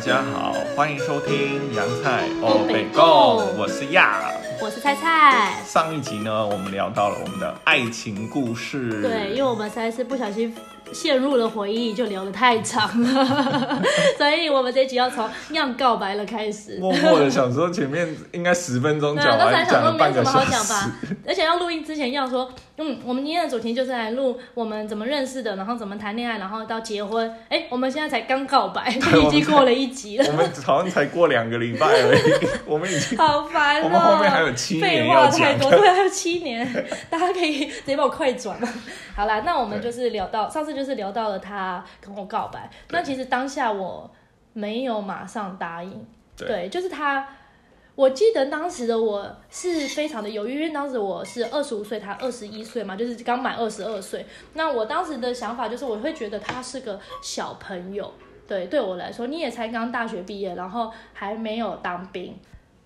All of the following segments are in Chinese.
家好，欢迎收听洋菜哦北欧北共共，我是亚。我是菜菜。上一集呢，我们聊到了我们的爱情故事。对，因为我们实在是不小心陷入了回忆，就聊得太长了，所以我们这集要从样告白了开始。默默的想说前面应该十分钟讲完，讲了半个小时。，而且要录音之前要说，嗯，我们今天的主题就是来录我们怎么认识的，然后怎么谈恋爱，然后到结婚。哎，我们现在才刚告白，就 已经过了一集了我，们好像才过两个礼拜而已，我们已经好烦哦。我们后面还有七年废要讲话太多，对，还有七年，大家可以直接把我快转。好啦，那我们就是聊到上次就是聊到了他跟我告白，那其实当下我没有马上答应，对对，就是他。我记得当时的我是非常的犹豫，因为当时我是二十五岁，他二十一岁嘛，就是刚满二十二岁。那我当时的想法就是，我会觉得他是个小朋友，对，对我来说，你也才刚大学毕业，然后还没有当兵，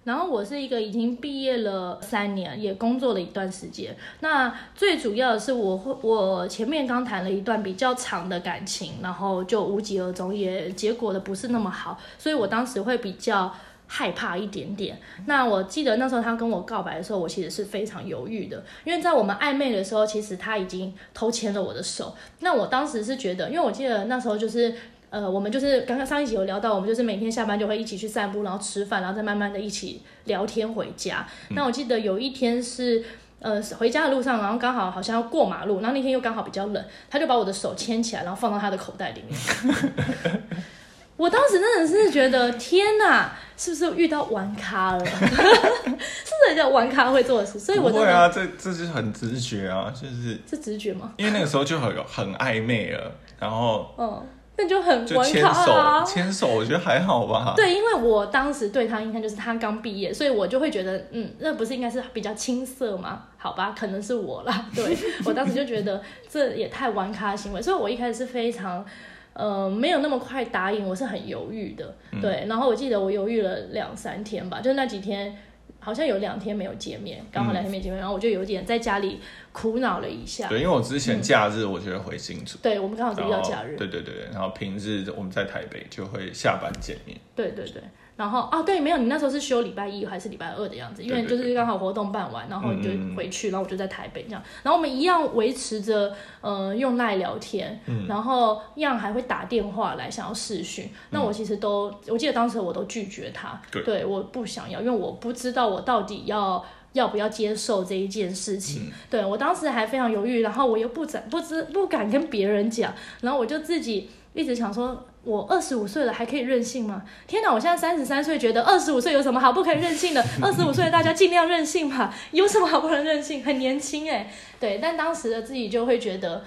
然后我是一个已经毕业了三年，也工作了一段时间。那最主要的是我会，我前面刚谈了一段比较长的感情，然后就无疾而终，也结果的不是那么好，所以我当时会比较。害怕一点点。那我记得那时候他跟我告白的时候，我其实是非常犹豫的，因为在我们暧昧的时候，其实他已经偷牵了我的手。那我当时是觉得，因为我记得那时候就是。呃，我们就是刚刚上一集有聊到，我们就是每天下班就会一起去散步，然后吃饭，然后再慢慢的一起聊天回家。那我记得有一天是。呃，回家的路上，然后刚好好像要过马路，然后那天又刚好比较冷，他就把我的手牵起来，然后放到他的口袋里面。我当时真的是觉得，天哪，是不是遇到玩咖了？是不是人家玩咖会做的事？所以我真的、不会啊，这这就是很直觉啊，就是是直觉吗？因为那个时候就很有很暧昧了，然后嗯，那就很就玩咖牵手啊。牵手，我觉得还好吧。对，因为我当时对他印象就是他刚毕业，所以我就会觉得，嗯，那不是应该是比较青涩吗？好吧，可能是我啦。对我当时就觉得这也太玩咖行为，所以我一开始是非常。呃，没有那么快答应，我是很犹豫的，对。然后我记得我犹豫了两三天吧，就是那几天好像有两天没有见面，刚好两天没见面，然后我就有点在家里苦恼了一下。对，因为我之前假日我就会回新竹，对，我们刚好是遇到假日，对对对，然后平日我们在台北就会下班见面。对对对，然后啊对，没有，你那时候是休礼拜一还是礼拜二的样子，因为就是刚好活动办完，然后你嗯就回去，然后我就在台北这样，然后我们一样维持着呃用赖聊天，嗯。然后一样还会打电话来想要试训，那我其实都，我记得当时我都拒绝他，对。我不想要，因为我不知道我到底要。要不要接受这一件事情？对我当时还非常犹豫，然后我又不敢不知不敢跟别人讲，然后我就自己一直想说，我二十五岁了还可以任性吗？天哪！我现在三十三岁，觉得二十五岁有什么好不可以任性的？二十五岁大家尽量任性吧，有什么好不能任性？很年轻哎，对。但当时的自己就会觉得，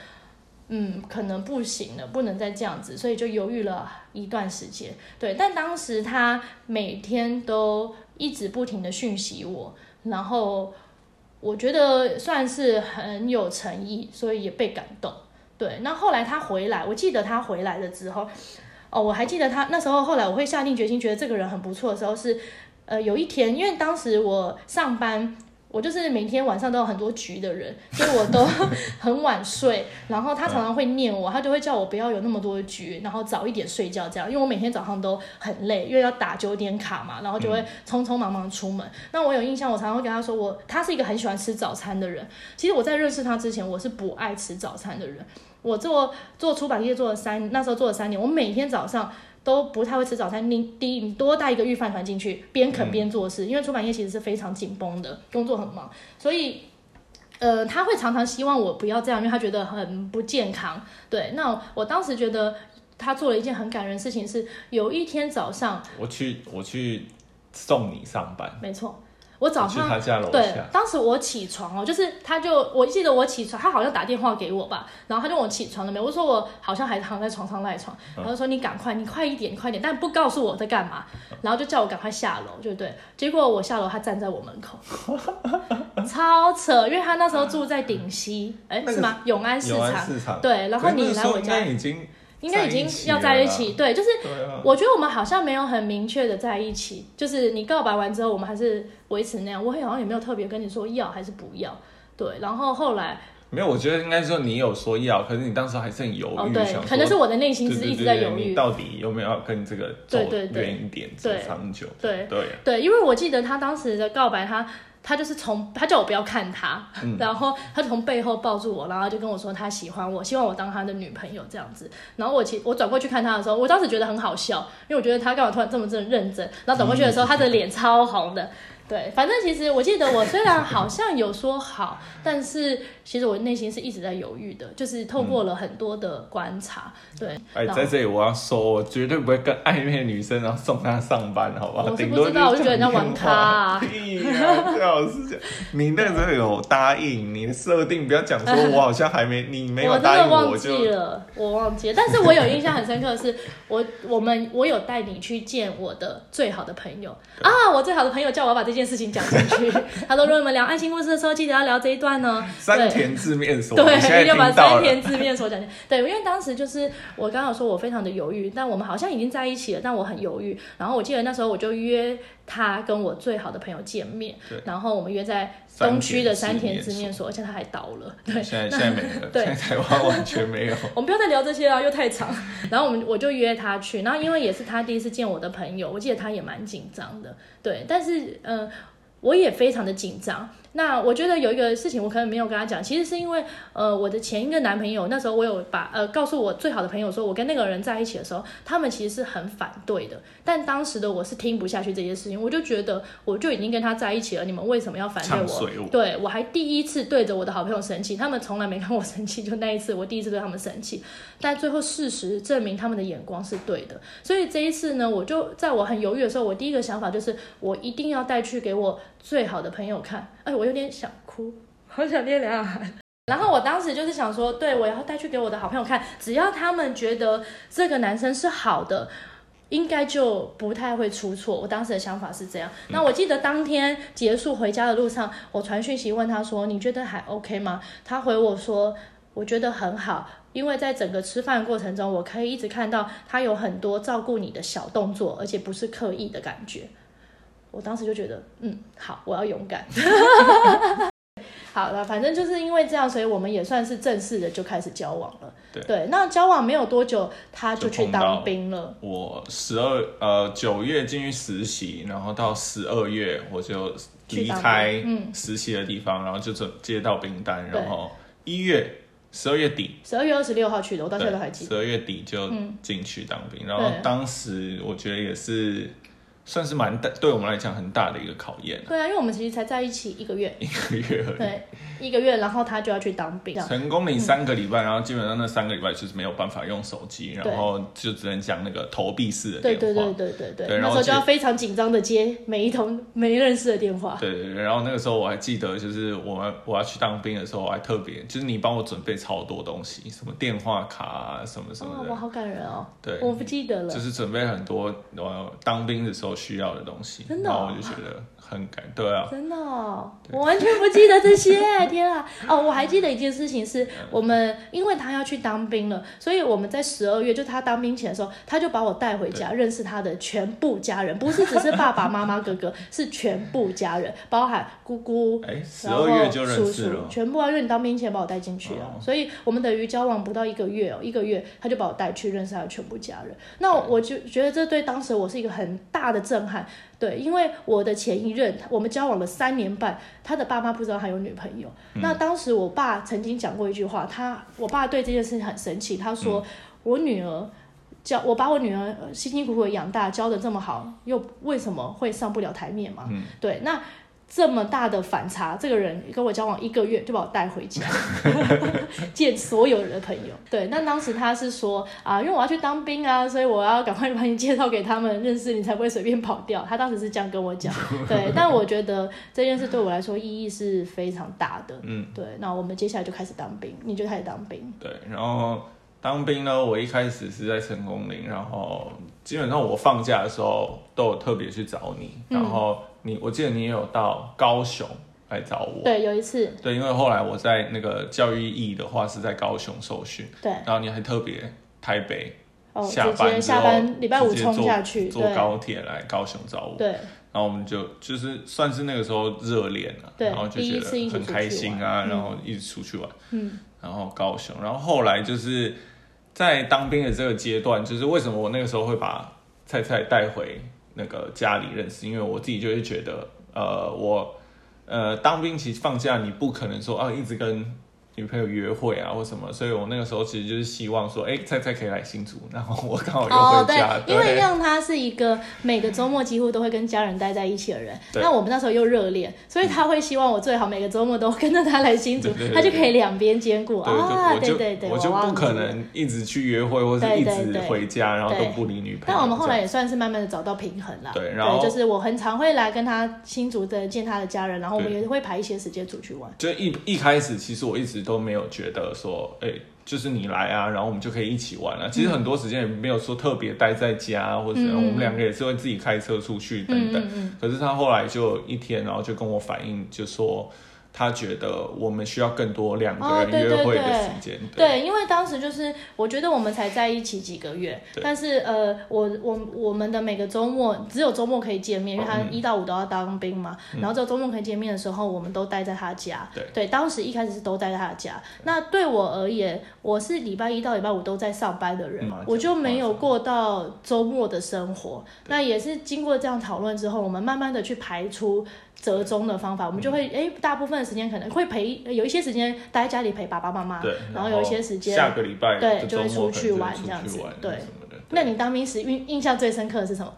嗯，可能不行了，不能再这样子，所以就犹豫了一段时间。对，但当时他每天都一直不停的讯息我，然后我觉得算是很有诚意，所以也被感动。对，那后来他回来，我记得他回来了之后，哦，我还记得他那时候后来我会下定决心，觉得这个人很不错的时候是，呃，有一天，因为当时我上班。我就是每天晚上都有很多局的人，所以我都 很晚睡。然后他常常会念我，他就会叫我不要有那么多局，然后早一点睡觉这样。因为我每天早上都很累，因为要打九点卡嘛，然后就会匆匆忙忙出门。那我有印象，我常常会跟他说我，他是一个很喜欢吃早餐的人。其实我在认识他之前，我是不爱吃早餐的人。我做做出版业做了三，那时候做了三年，我每天早上。都不太会吃早餐，你顶多带一个预饭团进去，边啃边做事。因为出版业其实是非常紧绷的，工作很忙，所以呃，他会常常希望我不要这样，因为他觉得很不健康。对，那我当时觉得他做了一件很感人的事情是，有一天早上，我去我去送你上班，没错，我早上对，，当时我起床哦，就是他就我记得我起床，他好像打电话给我吧，然后他就问我起床了没，我说我好像还躺在床上赖床，嗯他就说你赶快，你快一点，你快一点，但不告诉我在干嘛，然后就叫我赶快下楼，对不对？结果我下楼，他站在我门口，超扯，因为他那时候住在顶溪，哎、那个是吗？永安市永安场，市场，对，然后你来我家该已经应该已经在一起要在一起，对，就是我觉得我们好像没有很明确的在一起，就是你告白完之后，我们还是维持那样。我好像也没有特别跟你说要还是不要，对。然后后来没有，我觉得应该说你有说要，可是你当时还是很犹豫，哦，对想，可能是我的内心对对是一直在对对你犹豫。到底有没有要跟这个走对对对远一点，走对长久？对对，对，因为我记得他当时的告白，他他就是从他叫我不要看他，嗯 然后他从背后抱住我，然后就跟我说他喜欢我，希望我当他的女朋友这样子。然后我其我转过去看他的时候，我当时觉得很好笑，因为我觉得他干嘛突然这么这么认真。然后转过去的时候，他的脸超红的。对，反正其实我记得我虽然好像有说好，但是其实我内心是一直在犹豫的，就是透过了很多的观察，对。哎，在这里我要说，我绝对不会跟暧昧的女生然后送她上班，好不好？我是不知道我就觉得人家玩啊 屁啊，最好是讲你那个时候有答应，你的设定不要讲说我好像还没，你没有我真答应的忘就记了，我忘记了。但是我有印象很深刻的是，我我们我有带你去见我的最好的朋友啊，我最好的朋友叫我要把这件事情讲进去。他说，如果你们聊爱情故事的时候，记得要聊这一段呢。山田字面所，对，你现在你就把三田字面所讲的。对，因为当时就是我刚好说我非常的犹豫，但我们好像已经在一起了，但我很犹豫。然后我记得那时候我就约他跟我最好的朋友见面对，然后我们约在东区的山田之面所，而且他还倒了。对，现在现在没了，对现在台湾完全没有。我们不要再聊这些了，又太长。然后我们我就约他去，然后因为也是他第一次见我的朋友，我记得他也蛮紧张的，对，但是呃，我也非常的紧张。那我觉得有一个事情我可能没有跟他讲，其实是因为呃我的前一个男朋友那时候我有把呃告诉我最好的朋友说我跟那个人在一起的时候，他们其实是很反对的，但当时的我是听不下去这些事情，我就觉得我就已经跟他在一起了，你们为什么要反对我？我？对我还第一次对着我的好朋友生气，他们从来没看我生气，就那一次我第一次对他们生气，但最后事实证明他们的眼光是对的，所以这一次呢，我就在我很犹豫的时候，我第一个想法就是我一定要带去给我最好的朋友看，哎，我有点想哭，好想捏两汗。然后我当时就是想说，对我要带去给我的好朋友看，只要他们觉得这个男生是好的，应该就不太会出错。我当时的想法是这样。那我记得当天结束回家的路上，我传讯息问他说：“你觉得还 OK 吗？”他回我说：“我觉得很好，因为在整个吃饭过程中，我可以一直看到他有很多照顾你的小动作，而且不是刻意的感觉。”我当时就觉得，嗯，好，我要勇敢。好了，反正就是因为这样，所以我们也算是正式的就开始交往了。对那交往没有多久，他就去当兵了。我十二呃九月进去实习，然后到十二月我就离开嗯实习的地方，然后就准接到兵单，然后一月十二月底，十二月二十六号去的，我到现在都还对，记得。十二月底就嗯进去当兵，然后对当时我觉得也是算是蛮大，对我们来讲很大的一个考验啊，对啊，因为我们其实才在一起一个月，一个月而已。对，一个月，然后他就要去当兵。成功领三个礼拜，然后基本上那三个礼拜就是没有办法用手机，然后就只能讲那个投币式的电话。对对对对对对，那时候就要非常紧张的接每一通没认识的电话。对对对，然后那个时候我还记得，就是我们我要去当兵的时候，我还特别就是你帮我准备超多东西，什么电话卡啊，什么什哦么，的，我好感人哦，对，我不记得了就。是准备很多我当兵的时候需要的东西，真的哦然后我就觉得很感，对啊，真的、哦，我完全不记得这些，天啊！哦，我还记得一件事情是，嗯。我们因为他要去当兵了，所以我们在十二月，就他当兵前的时候，他就把我带回家，认识他的全部家人，不是只是爸爸妈妈、哥哥，是全部家人，包含姑姑。哎，十然后二月就认叔叔识了，全部啊，因为你当兵前把我带进去了，哦。所以我们等于交往不到一个月哦，一个月他就把我带去认识他的全部家人。那我就觉得这对当时我是一个很大的震撼，对，因为我的前一任我们交往了三年半，他的爸妈不知道他有女朋友。嗯那当时我爸曾经讲过一句话，他我爸对这件事情很生气，他说、嗯我女儿。教我把我女儿呃辛辛苦苦的养大，教的这么好，又为什么会上不了台面嘛？嗯对，那这么大的反差，这个人跟我交往一个月就把我带回家，见所有人的朋友。对，那当时他是说啊，因为我要去当兵啊，所以我要赶快把你介绍给他们认识，你才不会随便跑掉。他当时是这样跟我讲。对，但我觉得这件事对我来说意义是非常大的。嗯，对，那我们接下来就开始当兵，你就开始当兵。对，然后当兵呢，我一开始是在成功林，然后基本上我放假的时候都有特别去找你，嗯然后你我记得你也有到高雄来找我，对，有一次，对，因为后来我在那个教育义的话是在高雄受训，对，然后你还特别台北哦，下班下班礼拜五冲下去，坐高铁来高雄找我，对，然然后我们就就是算是那个时候热恋了，对然后就觉得很开心啊，然后一直出去玩，嗯，然后高雄，然后后来就是在当兵的这个阶段，就是为什么我那个时候会把菜菜带回那个家里认识，因为我自己就会觉得，呃，我呃当兵其实放假你不可能说啊一直跟女朋友约会啊或什么，所以我那个时候其实就是希望说，哎，菜菜可以来新竹，然后我刚好又哦，回家，对，因为让他是一个每个周末几乎都会跟家人待在一起的人。那我们那时候又热恋，所以他会希望我最好每个周末都跟着他来新竹他就可以两边兼顾，啊。对对对，我就忘不可。能一直去约会，或者一直回家，然后都不理女朋友。但我们后来也算是慢慢的找到平衡了。对然后就是我很常会来跟他新竹的见他的家人，然后我们也会排一些时间出去玩。就一一开始，其实我一直都没有觉得说，哎、就是你来啊，然后我们就可以一起玩啊。其实很多时间也没有说特别待在家，或者怎样嗯我们两个也是会自己开车出去等等。嗯嗯可是他后来就一天，然后就跟我反映，就说他觉得我们需要更多两个人约会的时间。对，因为当时就是我觉得我们才在一起几个月，但是呃，我我我们的每个周末只有周末可以见面，因为他嗯一到五都要当兵嘛，然后只有周末可以见面的时候，我们都待在他家。对当时一开始是都待在他家。那对我而言，我是礼拜一到礼拜五都在上班的人，嗯我就没有过到周末的生活。那也是经过这样讨论之后，我们慢慢的去排出。折中的方法，我们就会哎、大部分的时间可能会陪，有一些时间待在家里陪爸爸妈妈，对，然后有一些时间下个礼拜对就会出去玩这样子对什么的。那你当兵时印印象最深刻的是什么？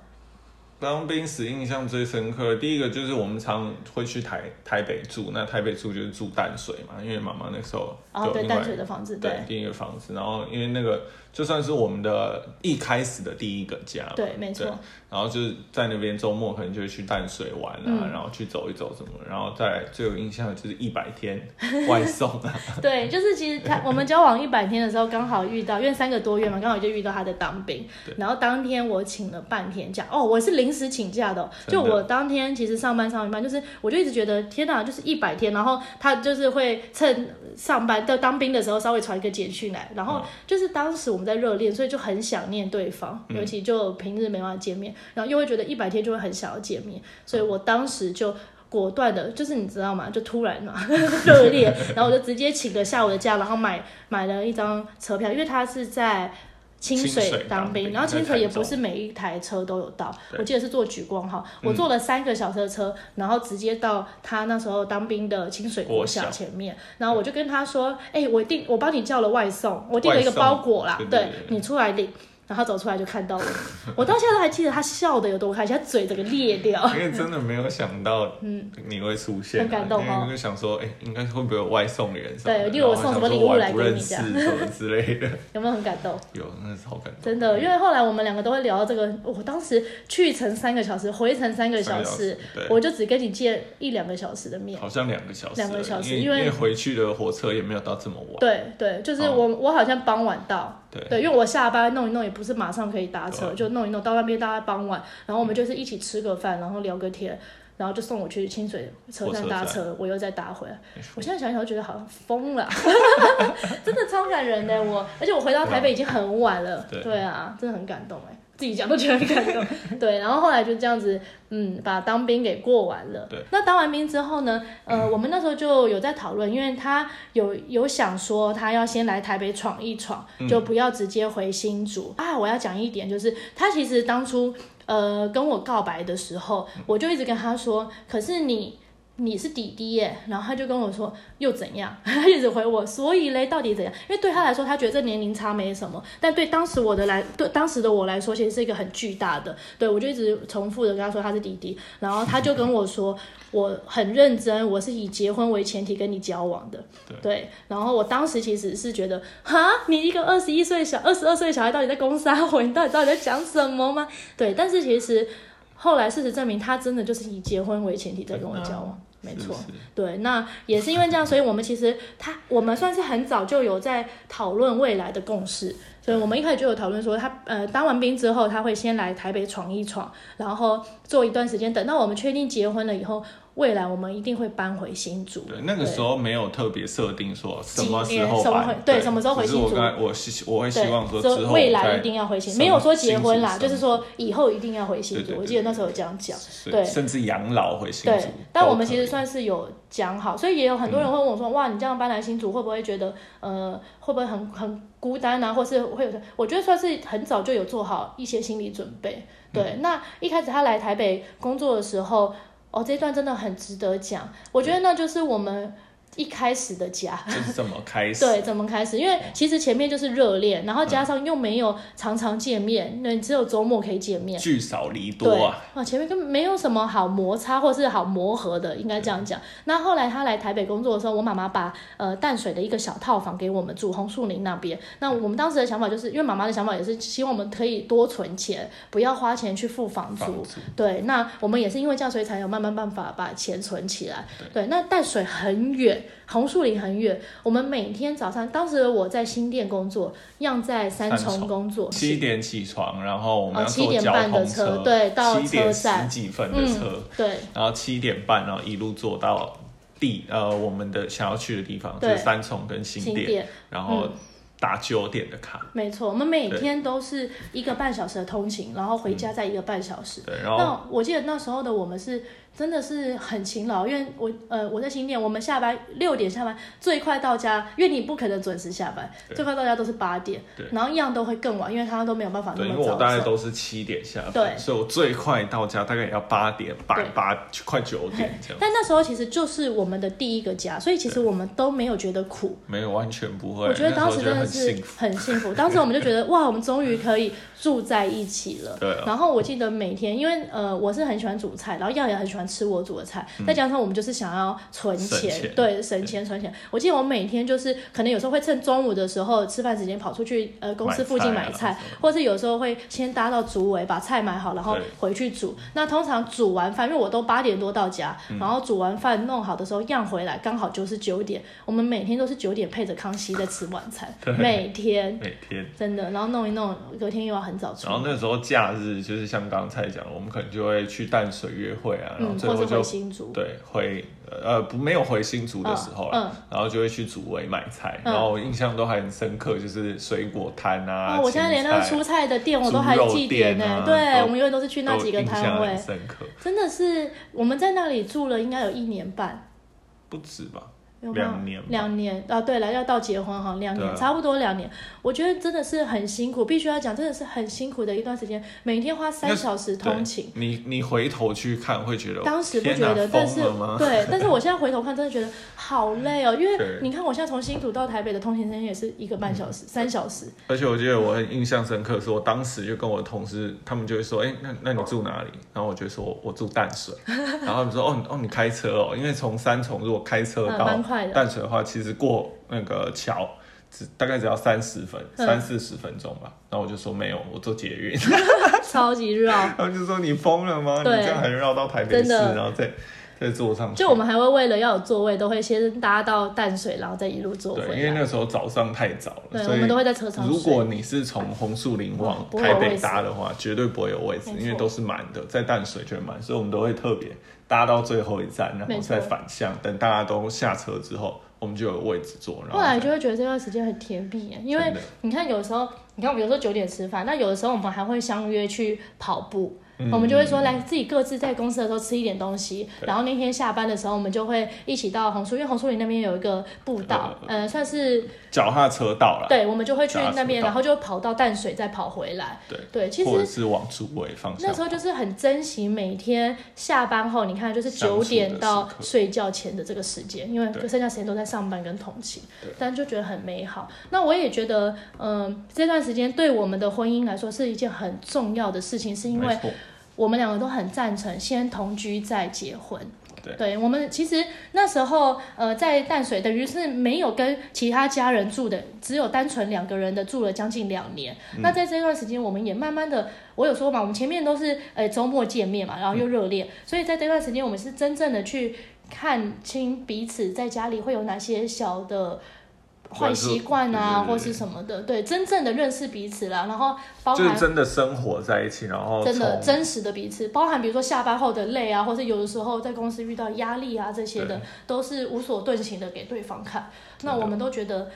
当兵时印象最深刻，第一个就是我们常会去台台北住，那台北住就是住淡水嘛，因为妈妈那时候哦，对，淡水的房子，对对第一个房子，然后因为那个就算是我们的一开始的第一个家，对，没错，然后就是在那边周末可能就会去淡水玩啊，嗯。然后去走一走什么，然后再来最有印象的就是一百天 外送啊，对，就是其实他我们交往一百天的时候，刚好遇到，因为三个多月嘛，刚好就遇到他在当兵，然后当天我请了半天假，哦，我是临时请假的。哦、的。就我当天其实上班上一半，就是我就一直觉得天哪，就是一百天，然后他就是会趁上班到当兵的时候稍微传一个简讯来，然后就是当时我们在热恋，所以就很想念对方，尤其就平日没办法见面，然后又会觉得一百天就会很想要见面，所以我当时就。果断的，就是你知道吗？就突然嘛，热烈，然后我就直接请了下午的假，然后买买了一张车票，因为他是在清清水水当兵，然后清水也不是每一台车都有到，我记得是坐莒光哈，我坐了三个小时的车，然后直接到他那时候当兵的清水国国小小前面，然后我就跟他说，哎、我订我帮你叫了外送，我订了一个包裹啦，对你出来领。然后走出来就看到我，我到现在都还记得他笑的有多开心，他嘴整个裂掉。因为真的没有想到，嗯你会出现啊，很感动哦因为就想说，哎、应该会不会有外送员什么？对例如我送什么礼物来给你然后想说我还不认识什么之类的，有没有很感动？有，那是好感动。真的，因为后来我们两个都会聊到这个，我当时去程三个小时，回程三个小时，对，我就只跟你见一两个小时的面。好像两个小时两个小时因为因为回去的火车也没有到这么晚。对对，就是哦我、我好像傍晚到，对。对，因为我下班弄一弄也不是马上可以搭车，就弄一弄到那边大概傍晚，然后我们就是一起吃个饭，然后聊个天，然后就送我去清水车站搭火车车，我又再搭回来。我现在想想，觉得好像疯了，真的超感人的我，而且我回到台北已经很晚了，对对啊，真的很感动哎，自己讲都觉得很感动。对，然后后来就这样子，嗯，把当兵给过完了。对，那当完兵之后呢，呃，我们那时候就有在讨论，因为他有有想说他要先来台北闯一闯，就不要直接回新竹、啊。我要讲一点，就是他其实当初呃跟我告白的时候，我就一直跟他说，可是你。你是弟弟耶，然后他就跟我说 又怎样，他一直回我，所以嘞到底怎样？因为对他来说，他觉得这年龄差没什么，但对当时我的来，对当时的我来说，其实是一个很巨大的。对我就一直重复的跟他说他是弟弟，然后他就跟我说我很认真，我是以结婚为前提跟你交往的。对，然后我当时其实是觉得，哈，你一个二十一岁小、二十二岁的小孩，到底在攻杀我？你到底到底在讲什么吗？对，但是其实后来事实证明，他真的就是以结婚为前提在跟我交往。没错，是是。对，那也是因为这样，所以我们其实他我们算是很早就有在讨论未来的共识，所以我们一开始就有讨论说他呃当完兵之后，他会先来台北闯一闯，然后做一段时间，等到我们确定结婚了以后，未来我们一定会搬回新竹。对，那个时候没有特别设定说什么时候搬什么会，对什么时候回新竹我我希我会希，望说之后未来一定要回新，什没有说结婚啦，就是说以后一定要回新竹。我记得那时候有这样讲。对甚至养老回新对竹，，但我们其实算是有讲好，所以也有很多人会问我说：“哇，你这样搬来新竹，会不会觉得呃，会不会很很孤单啊，或是会有？”我觉得算是很早就有做好一些心理准备。对，嗯那一开始他来台北工作的时候，哦，这一段真的很值得讲。我觉得那就是我们一开始的家。就是怎么开始。对，怎么开始？因为其实前面就是热恋，然后加上又没有常常见面，那、只有周末可以见面。聚少离多啊，啊，前面根本没有什么好摩擦或是好磨合的，应该这样讲。那后来他来台北工作的时候，我妈妈把呃淡水的一个小套房给我们住，红树林那边。那我们当时的想法就是，因为妈妈的想法也是希望我们可以多存钱，不要花钱去付房租。房租对，那我们也是因为这样，所以才有慢慢办法把钱存起来。对，那淡水很远，红树林很远，我们每天早上，当时我在新店工作，样在三三重。重工作，七点起床，然后我们哦要坐7点交半的通车对到七点车站。十几分的车，嗯，对。然后七点半，然后一路坐到地呃我们的想要去的地方，就对是三重跟新店，然后嗯。打九点的卡，没错，我们每天都是一个半小时的通勤，然后回家再一个半小时。对，然后那我记得那时候的我们是真的是很勤劳，因为我呃我在新店，我们下班六点下班，最快到家，因为你不可能准时下班，最快到家都是八点对，然后一样都会更晚，因为他都没有办法那对，因么早为我大概。都是七点下班，对。所以我最快到家大概也要八点半对。八快九点这样，但那时候其实就是我们的第一个家，所以其实我们都没有觉得苦。没有完全不会，我觉得当时真的是很幸福，当时我们就觉得 哇，我们终于可以住在一起了。对啊，然后我记得每天，因为呃我是很喜欢煮菜，然后耀也很喜欢吃我煮的菜，再加上我们就是想要存钱，钱对，省钱存钱。我记得我每天就是可能有时候会趁中午的时候吃饭时间跑出去呃公司附近买菜，买菜啊或是有时候会先搭到竹围把菜买好，然后回去煮。那通常煮完饭，因为我都八点多到家，嗯然后煮完饭弄好的时候样回来，刚好就是九点。我们每天都是九点配着康熙在吃晚餐，对每天每天。真的，然后弄一弄，隔天又要很早出。然后那时候假日就是像刚才讲的，我们可能就会去淡水约会啊，然后最后就回新竹，对回呃不没有回新竹的时候了，嗯然后就会去竹围买菜，嗯然后我印象都还很深刻，就是水果摊啊，哦，我现在连那个青蔬菜的店我都还记得呢、对，我们永远都是去那几个摊位，深刻，真的是我们在那里住了应该有一年半，不止吧？有两年两年啊，对了，要到结婚哈，两年，差不多两年。我觉得真的是很辛苦，必须要讲，真的是很辛苦的一段时间，每天花三小时通勤。你你回头去看会觉得，当时不觉得，但是？对，但是我现在回头看，真的觉得好累哦。因为你看，我现在从新竹到台北的通勤时间也是一个半小时、三小时。而且我记得我很印象深刻，是我当时就跟我的同事，他们就会说，哎、那那你住哪里？然后我就说我我住淡水，然后他们说，哦你哦你开车哦，因为从三重如果开车嗯到蛮快的淡水的话，其实过那个桥。只大概只要三十分、嗯三四十分钟吧，然后我就说没有，我坐捷运，超级绕。他们就说你疯了吗？你对这样还绕到台北市，然后再再坐上去。就我们还会为了要有座位，都会先搭到淡水，然后再一路坐回对，来。因为那时候早上太早了，对，所以我们都会在车上。如果你是从红树林往台北搭的话，绝对不会有位置，因为都是满的，在淡水就会满，所以我们都会特别搭到最后一站，然后再反向，等大家都下车之后，我们就有位置坐。然后来就会觉得这段时间很甜蜜耶，因为你看有时候，你看我们有时候九点吃饭，那有的时候我们还会相约去跑步。嗯。我们就会说，来自己各自在公司的时候吃一点东西，然后那天下班的时候，我们就会一起到红树，因为红树林那边有一个步道，呃，算是脚踏车道了，对，我们就会去那边，然后就跑到淡水再跑回来。对。对，其实或者是往主位方向那时。候就是很珍惜每天下班后，你看就是九点到睡觉前的这个时间，因为就剩下时间都在上班跟通勤，但就觉得很美好。那我也觉得，嗯、这段时间对我们的婚姻来说是一件很重要的事情，是因为我们两个都很赞成先同居再结婚。对我们其实那时候呃在淡水，等于是没有跟其他家人住的，只有单纯两个人的住了将近两年。嗯那在这段时间，我们也慢慢的，我有说嘛，我们前面都是呃周末见面嘛，然后又热恋，所以在这段时间，我们是真正的去看清彼此在家里会有哪些小的。坏习惯啊，或是什么的，对，真正的认识彼此啦，然后包含就是真的生活在一起，然后真的真实的彼此，包含比如说下班后的累啊，或是有的时候在公司遇到压力啊这些的，都是无所遁形的给对方看。那我们都觉得，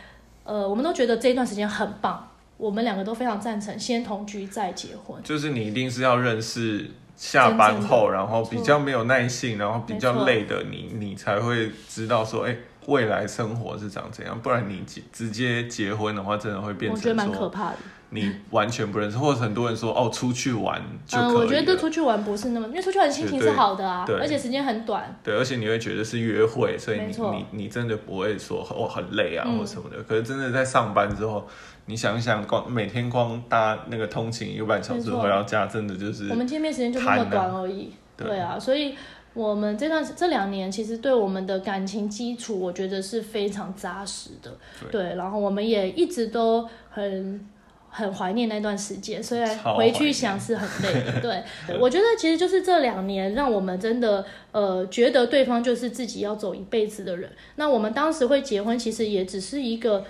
呃，我们都觉得这一段时间很棒，我们两个都非常赞成先同居再结婚。就是你一定是要认识下班后，然后比较没有耐性，然后比较累的你，你才会知道说，哎、未来生活是长怎样。不然你直直接结婚的话，真的会变我觉得成说蛮可怕的。你完全不认识，或者很多人说哦，出去玩就可以嗯，我觉得出去玩不是那么，因为出去玩心情是好的啊，对而且时间很短。对，而且你会觉得是约会，所以你你你真的不会说哦很累啊、嗯或什么的。可是真的在上班之后，你想想光每天光搭那个通勤一个半小时回到家，真的就是我们见面时间就那么短而已。对对啊，所以我们这段这两年其实对我们的感情基础，我觉得是非常扎实的。对，然后我们也一直都很。很怀念那段时间，虽然回去想是很累的。对 我觉得其实就是这两年让我们真的呃觉得对方就是自己要走一辈子的人。那我们当时会结婚，其实也只是一个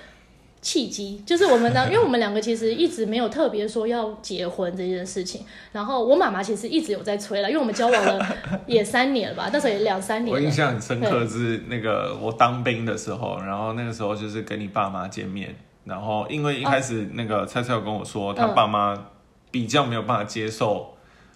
契机，就是我们呢，因为我们两个其实一直没有特别说要结婚这件事情。然后我妈妈其实一直有在催了，因为我们交往了也三年了吧，那时候也两三年。我印象很深刻是那个我当兵的时候，然后那个时候就是跟你爸妈见面，然后因为一开始那个蔡蔡有跟我说，他嗯爸妈比较没有办法接受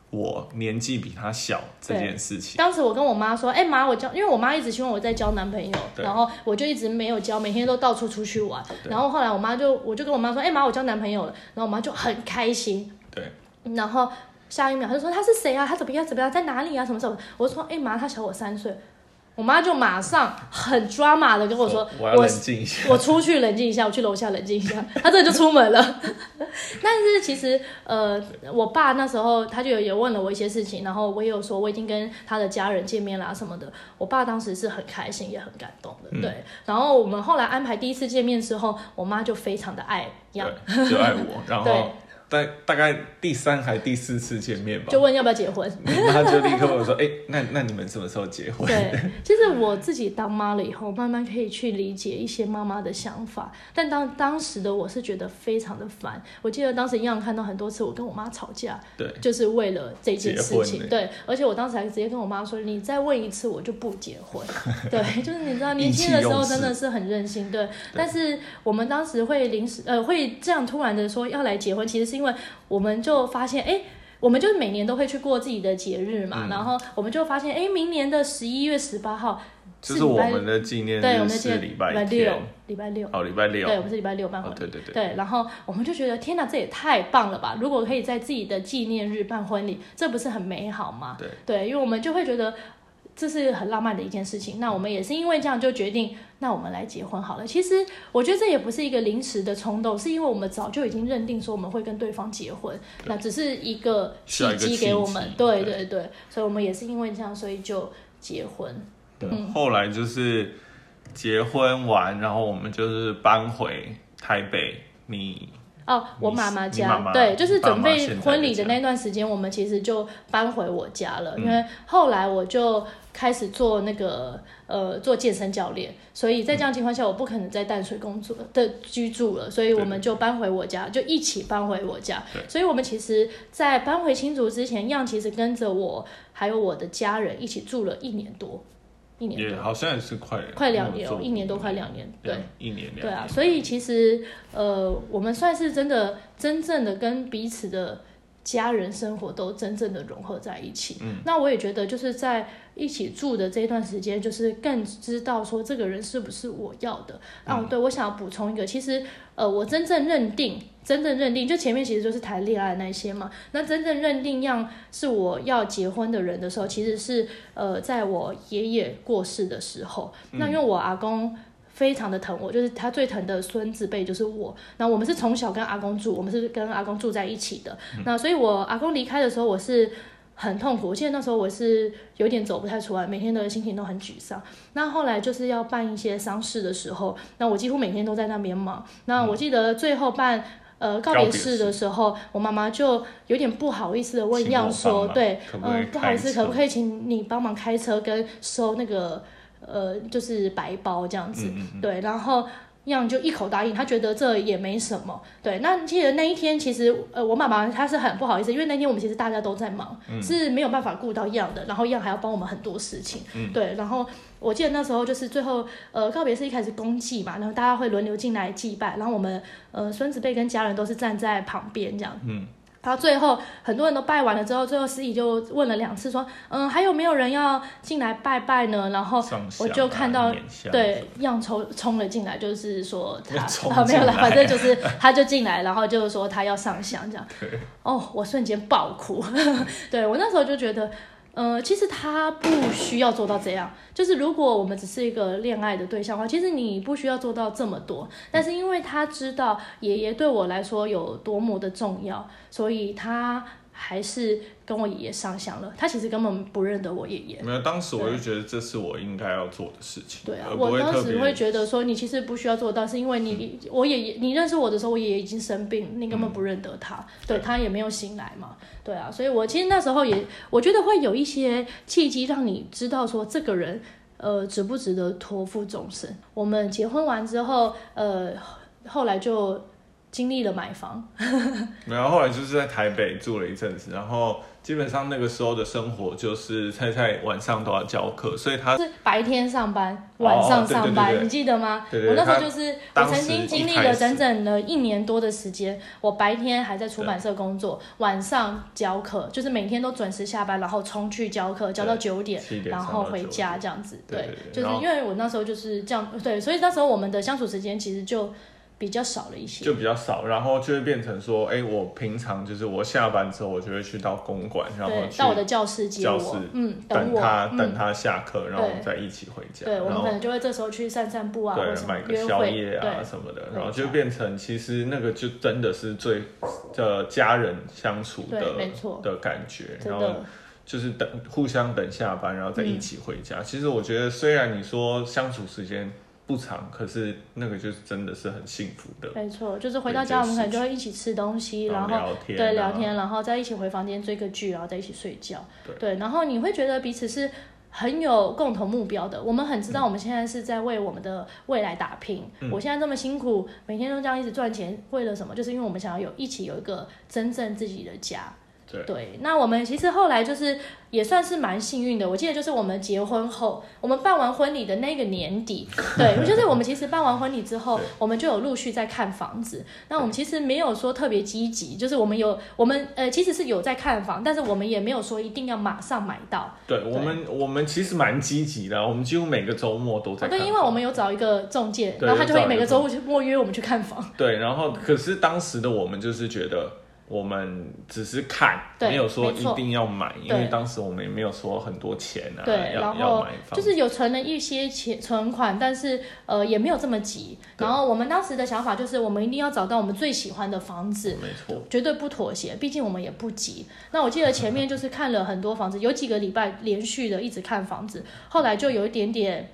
我年纪比他小这件事情。当时我跟我妈说：“哎、妈，我交，因为我妈一直希望我在交男朋友，然后我就一直没有交，每天都到处出去玩。然后后来我妈就，我就跟我妈说：，哎、妈，我交男朋友了。然后我妈就很开心，对，然后下一秒她就说：他是谁啊？他怎么样？怎么样？在哪里啊？什么什么？我说：哎、妈，他小我三岁。我妈就马上很抓马的跟我说：我要冷静一下。我出去冷静一下，我去楼下冷静一下，她真的就出门了。但是其实，呃，我爸那时候他就有也问了我一些事情，然后我也有说我已经跟他的家人见面啦什么的。我爸当时是很开心也很感动的，嗯对。然后我们后来安排第一次见面之后，我妈就非常的爱杨，对，就爱我，然对后大大概第三还第四次见面吧就，问要不要结婚。你妈就立刻问我说：“哎、那那你们什么时候结婚？”对，其实我自己当妈了以后，慢慢可以去理解一些妈妈的想法，但当当时的我是觉得非常的烦。我记得当时一样看到很多次我跟我妈吵架，对，就是为了这件事。情对，而且我当时还直接跟我妈说：“你再问一次，我就不结婚。”对，就是你知道，年轻的时候真的是很任性。对，但是我们当时会临时呃会这样突然的说要来结婚，其实是因为我们就发现哎。我们就每年都会去过自己的节日嘛，嗯然后我们就发现，哎，明年的十一月十八号就是我们的纪念对，我日们是礼拜六，，礼拜六，哦，礼拜六，对，我们是礼拜六办婚哦，礼。对对对，对，然后我们就觉得天哪，这也太棒了吧！如果可以在自己的纪念日办婚礼，这不是很美好吗？对对，因为我们就会觉得这是很浪漫的一件事情。那我们也是因为这样就决定，那我们来结婚好了。其实我觉得这也不是一个临时的冲动，是因为我们早就已经认定说我们会跟对方结婚，那只是一个契机给我们机。对对对对，所以我们也是因为这样，所以就结婚。对嗯后来就是结婚完，然后我们就是搬回台北，你哦，我你妈妈家，你妈妈对，就是准备婚礼的那段时间，我们其实就搬回我家了，嗯因为后来我就开始做那个呃做健身教练，所以在这样情况下，我不可能在淡水工作的居住了，所以我们就搬回我家，就一起搬回我家。对。所以我们其实，在搬回新竹之前，样其实跟着我还有我的家人一起住了一年多，一年多。也好像也是快快两年哦，一年多，快两年，对，一年两对啊，所以其实呃，我们算是真的真正的跟彼此的家人生活都真正的融合在一起。嗯，那我也觉得就是在一起住的这段时间，就是更知道说这个人是不是我要的。哦，对，我想要补充一个，其实呃，我真正认定。真正认定，就前面其实就是谈恋爱那些嘛。那真正认定样是我要结婚的人的时候，其实是呃，在我爷爷过世的时候。那因为我阿公非常的疼我，就是他最疼的孙子辈就是我。那我们是从小跟阿公住，我们是跟阿公住在一起的。那所以我阿公离开的时候，我是。很痛苦，我记得那时候我是有点走不太出来，每天的心情都很沮丧。那后来就是要办一些丧事的时候，那我几乎每天都在那边忙。那我记得最后办呃告别式的时候，我妈妈就有点不好意思的问请样说，对，嗯、不好意思，可不可以请你帮忙开车跟收那个呃就是白包这样子？嗯嗯嗯对，然后样就一口答应，他觉得这也没什么。对，那记得那一天，其实呃，我妈妈她是很不好意思，因为那天我们其实大家都在忙，是没有办法顾到样的，然后样还要帮我们很多事情。对，然后我记得那时候就是最后呃告别是一开始公祭嘛，然后大家会轮流进来祭拜，然后我们呃孙子辈跟家人都是站在旁边这样。嗯。然后最后很多人都拜完了之后，最后司仪就问了两次，说：“嗯，还有没有人要进来拜拜呢？”然后我就看到对样冲冲了进来，就是说他没有了，反正就是他就进来，然后就是说他要上香这样。哦，我瞬间爆哭，对我那时候就觉得。呃，其实他不需要做到这样。就是如果我们只是一个恋爱的对象的话，其实你不需要做到这么多。但是因为他知道爷爷对我来说有多么的重要，所以他。还是跟我爷爷上香了，他其实根本不认得我爷爷。没有，当时我就觉得这是我应该要做的事情。对啊，我当时会觉得说，你其实不需要做到，是因为你 我爷爷，你认识我的时候，我爷爷已经生病，你根本不认得他，对他也没有醒来嘛。对啊，所以我其实那时候也，我觉得会有一些契机让你知道说，这个人呃值不值得托付终身。我们结婚完之后，呃，后来就。经历了买房，没有，后来就是在台北住了一阵子，然后基本上那个时候的生活就是菜菜晚上都要教课，所以他是白天上班，晚上上班，你记得吗？我那时候就是我曾经经历了整整的一年多的时间，我白天还在出版社工作，晚上教课，就是每天都准时下班，然后冲去教课，教到九点，然后回家这样子，对，就是因为我那时候就是这样，对，所以那时候我们的相处时间其实就。比较少了一些，就比较少，然后就会变成说，哎，我平常就是我下班之后，我就会去到公馆，然后到我的教室接我，嗯，等他等他下课，然后我们再一起回家。对，我们可能就会这时候去散散步啊，对，买个宵夜啊什么的，然后就变成其实那个就真的是最的家人相处的没错的感觉，然后就是等互相等下班，然后再一起回家。其实我觉得，虽然你说相处时间。不长，可是那个就是真的是很幸福的。没错，就是回到家，我们可能就会一起吃东西，然后对聊天，然后再一起回房间追个剧，然后再一起睡觉。对，然后你会觉得彼此是很有共同目标的。我们很知道我们现在是在为我们的未来打拼。我现在这么辛苦，每天都这样一直赚钱，为了什么？就是因为我们想要有一起有一个真正自己的家。对，那我们其实后来就是也算是蛮幸运的。我记得就是我们结婚后，我们办完婚礼的那个年底，对，就是我们其实办完婚礼之后，我们就有陆续在看房子。那我们其实没有说特别积极，就是我们有我们呃其实是有在看房，但是我们也没有说一定要马上买到。对我们，我们其实蛮积极的，我们几乎每个周末都在。对，因为我们有找一个中介，然后他就会每个周末约我们去看房。对，然后可是当时的我们就是觉得。我们只是看，没有说一定要买，因为当时我们也没有说很多钱啊，要要买房，就是有存了一些钱存款，但是呃也没有这么急。然后我们当时的想法就是，我们一定要找到我们最喜欢的房子，没错，绝对不妥协，毕竟我们也不急。那我记得前面就是看了很多房子，有几个礼拜连续的一直看房子，后来就有一点点。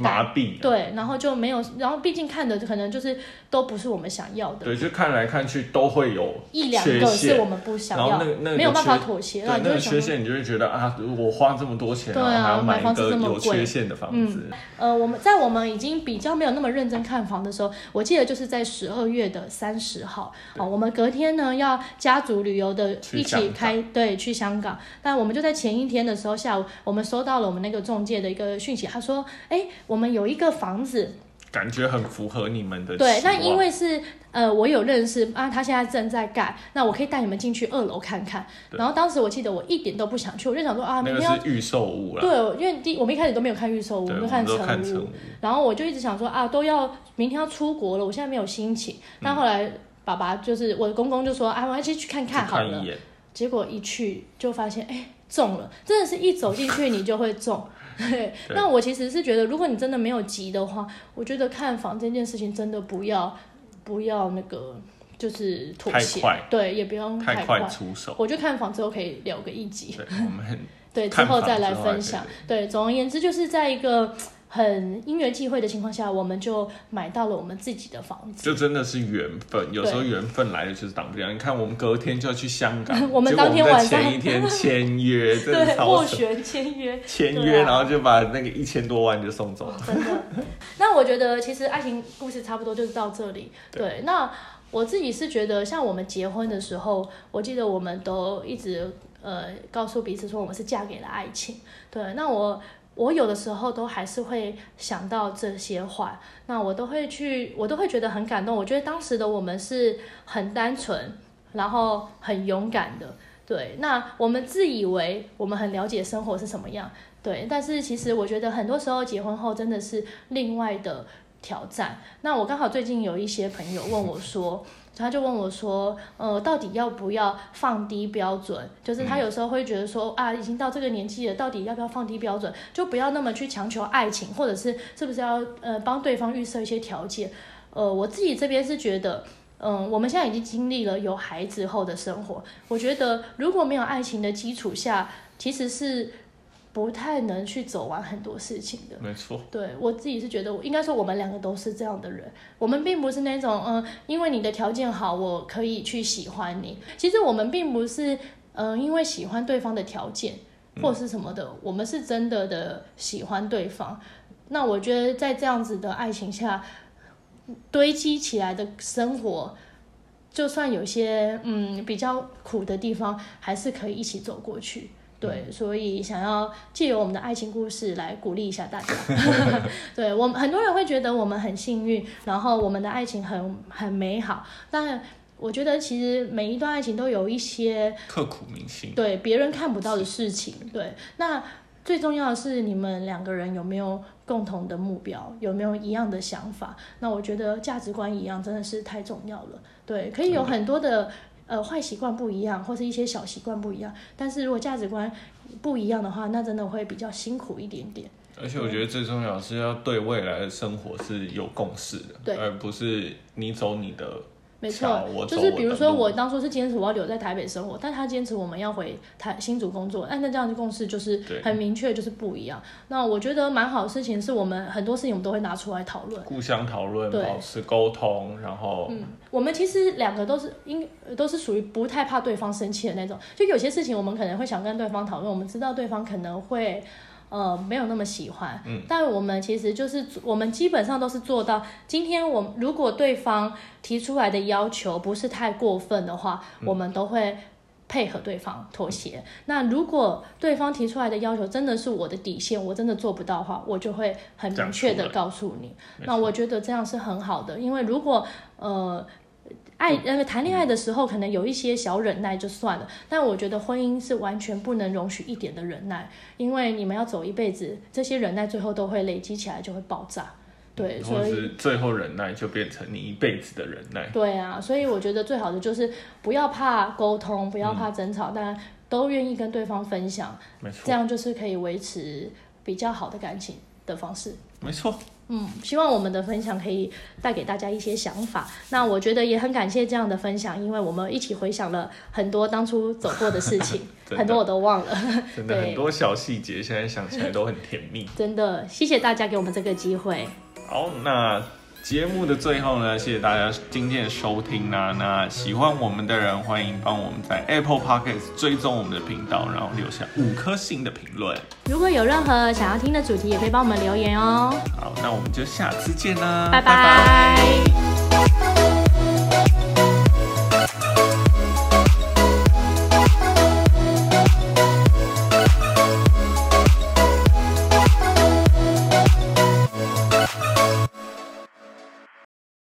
麻痹，对，然后就没有，然后毕竟看的可能就是都不是我们想要的，对，就看来看去都会有一两个是我们不想要，那个那个没有办法妥协，那个缺陷你就会觉得啊，我花这么多钱，对啊，还要买一个有缺陷的房子。呃，我们在我们已经比较没有那么认真看房的时候，我记得就是在十二月的三十号，哦，我们隔天呢要家族旅游的一起开，对，去香港，但我们就在前一天的时候下午，我们收到了我们那个中介的一个讯息，他说，哎，我们有一个。房子感觉很符合你们的对，那因为是呃，我有认识啊，他现在正在盖，那我可以带你们进去二楼看看。然后当时我记得我一点都不想去，我就想说啊，明天要预售屋了。对，因为第我们一开始都没有看预售屋，我们看成屋。然后我就一直想说啊，都要明天要出国了，我现在没有心情。但后来爸爸就是我的公公就说啊，我们先去看看好了。结果一去就发现，哎，中了，真的是一走进去你就会中。对，那我其实是觉得，如果你真的没有急的话，我觉得看房这件事情真的不要不要那个，就是妥协，对，也不用太快。出手。我觉得看房之后可以聊个一集，我们对之后再来分享。对，总而言之，就是在一个很因缘际会的情况下，我们就买到了我们自己的房子。就真的是缘分，有时候缘分来了就是挡不了。你看，我们隔天就要去香港，我们当天晚上在前一天签约，真的对，超斡旋签约，签约，啊然后就把那个一千多万就送走了。真的。那我觉得其实爱情故事差不多就是到这里。对，那我自己是觉得，像我们结婚的时候，我记得我们都一直呃告诉彼此说我们是嫁给了爱情。对，那我。我有的时候都还是会想到这些话，那我都会去，我都会觉得很感动。我觉得当时的我们是很单纯，然后很勇敢的。对，那我们自以为我们很了解生活是什么样，对，但是其实我觉得很多时候结婚后真的是另外的挑战。那我刚好最近有一些朋友问我说，他就问我说，呃，到底要不要放低标准？就是他有时候会觉得说，啊，已经到这个年纪了，到底要不要放低标准？就不要那么去强求爱情，或者是是不是要呃帮对方预设一些条件？呃，我自己这边是觉得。嗯，我们现在已经经历了有孩子后的生活，我觉得如果没有爱情的基础下，其实是不太能去走完很多事情的。没错，对我自己是觉得，应该说我们两个都是这样的人。我们并不是那种，嗯，因为你的条件好，我可以去喜欢你。其实我们并不是，嗯，因为喜欢对方的条件或是什么的，我们是真的的喜欢对方。那我觉得在这样子的爱情下堆积起来的生活，就算有些嗯比较苦的地方，还是可以一起走过去。对，所以想要借由我们的爱情故事来鼓励一下大家。对我们很多人会觉得我们很幸运，然后我们的爱情很很美好，但我觉得其实每一段爱情都有一些刻骨铭心。对别人看不到的事情。对，那最重要的是你们两个人有没有共同的目标，有没有一样的想法？那我觉得价值观一样真的是太重要了。对，可以有很多的。呃，坏习惯不一样，或是一些小习惯不一样，但是如果价值观不一样的话，那真的会比较辛苦一点点。而且我觉得最重要是要对未来的生活是有共识的，对而不是你走你的没错就是比如说我当初是坚持我要留在台北生活，但他坚持我们要回台新竹工作，那那这样的共识就是很明确，就是不一样。那我觉得蛮好的事情是我们很多事情我们都会拿出来讨论。互相讨论，保持沟通，然后嗯，我们其实两个都是应都是属于不太怕对方生气的那种，就有些事情我们可能会想跟对方讨论，我们知道对方可能会。呃，没有那么喜欢，嗯，但我们其实就是我们基本上都是做到。今天我如果对方提出来的要求不是太过分的话，我们都会配合对方妥协。那如果对方提出来的要求真的是我的底线，我真的做不到的话，我就会很明确的告诉你。那我觉得这样是很好的，因为如果呃。爱那个谈恋爱的时候，可能有一些小忍耐就算了，但我觉得婚姻是完全不能容许一点的忍耐，因为你们要走一辈子，这些忍耐最后都会累积起来，就会爆炸。对，所以最后忍耐就变成你一辈子的忍耐。对啊，所以我觉得最好的就是不要怕沟通，不要怕争吵，但都愿意跟对方分享，没错，这样就是可以维持比较好的感情的方式。没错，嗯，希望我们的分享可以带给大家一些想法。那我觉得也很感谢这样的分享，因为我们一起回想了很多当初走过的事情，很多我都忘了。真的很多小细节，现在想起来都很甜蜜。真的，谢谢大家给我们这个机会。好，那节目的最后呢，谢谢大家今天的收听啦。那喜欢我们的人，欢迎帮我们在 Apple Podcast 追踪我们的频道，然后留下五颗星的评论。如果有任何想要听的主题，也可以帮我们留言哦。好，那我们就下次见啦，拜拜